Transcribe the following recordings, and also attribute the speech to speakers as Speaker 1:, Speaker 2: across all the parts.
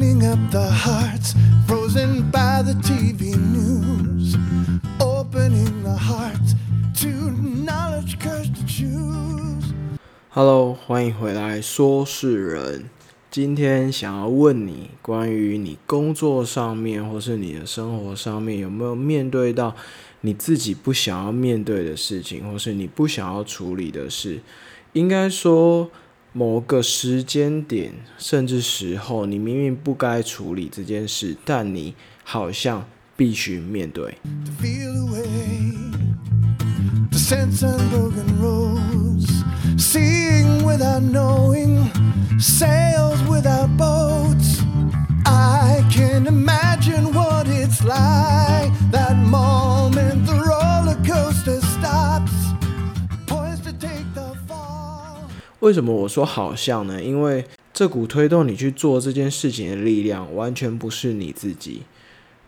Speaker 1: our hearts, frozen by the TV news. Opening our hearts to knowledge, courage to choose.
Speaker 2: Hello，欢迎回来，说事人。今天想要问你，关于你工作上面或是你的生活上面，有没有面对到你自己不想要面对的事情，或是你不想要处理的事？应该说，某个时间点甚至时候，你明明不该处理这件事，但你好像必须面对。
Speaker 1: to feel the
Speaker 2: 为什么我说好像呢？因为这股推动你去做这件事情的力量，完全不是你自己。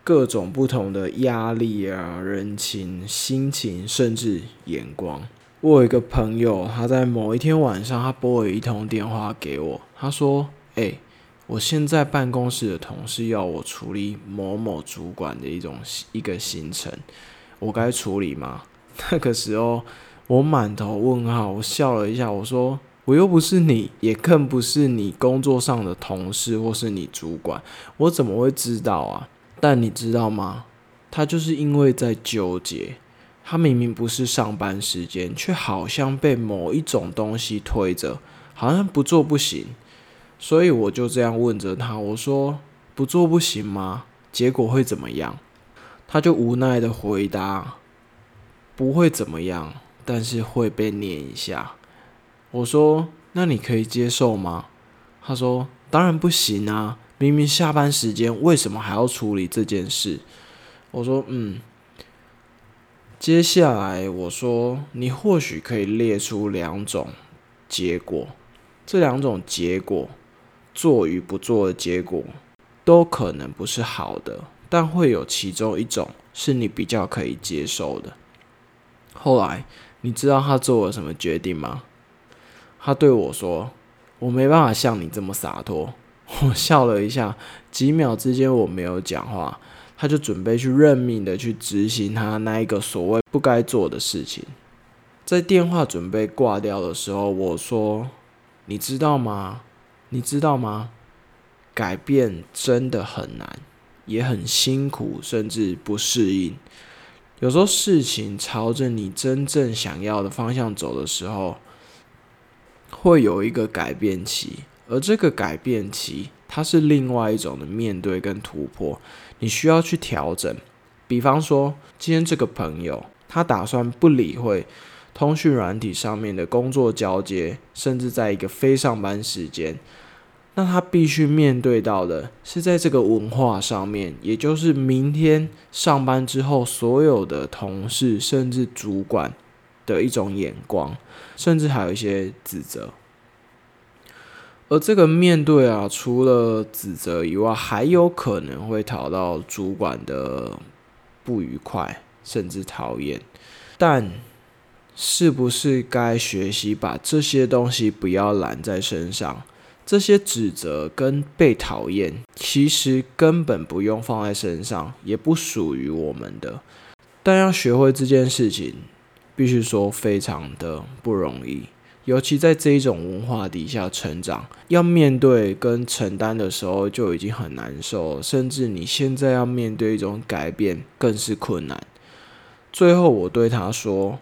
Speaker 2: 各种不同的压力啊、人情、心情，甚至眼光。我有一个朋友，他在某一天晚上，他拨了一通电话给我，他说：“哎、我现在办公室的同事要我处理某某主管的一种一个行程，我该处理吗？”那个时候我满头问号，我笑了一下，我说：“我又不是你，也更不是你工作上的同事或是你主管，我怎么会知道啊？”但你知道吗？他就是因为在纠结，他明明不是上班时间，却好像被某一种东西推着，好像不做不行。所以我就这样问着他，我说：“不做不行吗？结果会怎么样？”他就无奈的回答：“不会怎么样，但是会被念一下。”我说：“那你可以接受吗？”他说：“当然不行啊！明明下班时间，为什么还要处理这件事？”我说：“嗯。”接下来我说：“你或许可以列出两种结果，这两种结果做与不做的结果都可能不是好的，但会有其中一种是你比较可以接受的。”后来你知道他做了什么决定吗？他对我说：“我没办法像你这么洒脱。”我笑了一下，几秒之间我没有讲话。他就准备去认命的去执行他那一个所谓不该做的事情。在电话准备挂掉的时候，我说：“你知道吗？你知道吗？改变真的很难，也很辛苦，甚至不适应。有时候事情朝着你真正想要的方向走的时候，会有一个改变期，而这个改变期，它是另外一种的面对跟突破。”你需要去调整，比方说，今天这个朋友他打算不理会通讯软体上面的工作交接，甚至在一个非上班时间，那他必须面对到的是在这个文化上面，也就是明天上班之后，所有的同事甚至主管的一种眼光，甚至还有一些指责。而这个面对啊，除了指责以外，还有可能会讨到主管的不愉快，甚至讨厌。但是不是该学习把这些东西不要揽在身上？这些指责跟被讨厌，其实根本不用放在身上，也不属于我们的。但要学会这件事情，必须说非常的不容易。尤其在这一种文化底下成长，要面对跟承担的时候就已经很难受，甚至你现在要面对一种改变更是困难。最后我对他说：“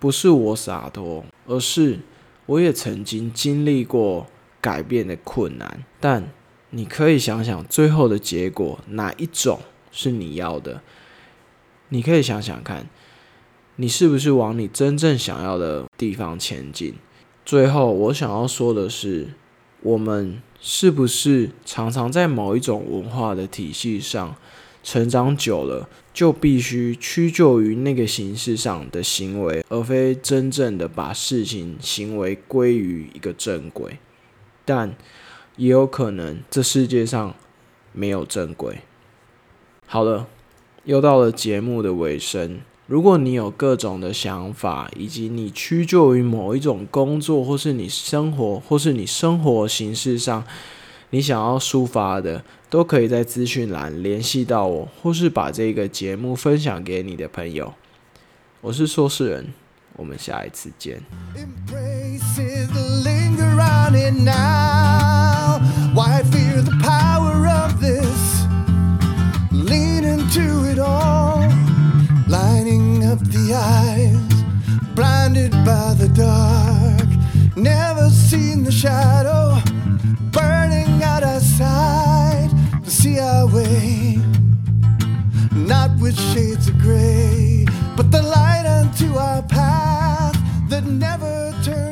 Speaker 2: 不是我洒脱，而是我也曾经经历过改变的困难。但你可以想想，最后的结果哪一种是你要的？你可以想想看。”你是不是往你真正想要的地方前进？最后，我想要说的是，我们是不是常常在某一种文化的体系上成长久了，就必须屈就于那个形式上的行为，而非真正的把事情行为归于一个正轨？但也有可能，这世界上没有正轨。好了，又到了节目的尾声。如果你有各种的想法，以及你屈就于某一种工作，或是你生活，或是你生活形式上，你想要抒发的，都可以在资讯栏联系到我，或是把这个节目分享给你的朋友。我是说事人，我们下一次见。
Speaker 1: up the eyes, blinded by the dark. Never seen the shadow burning out our sight. To see our way, not with shades of gray, but the light unto our path that never turns.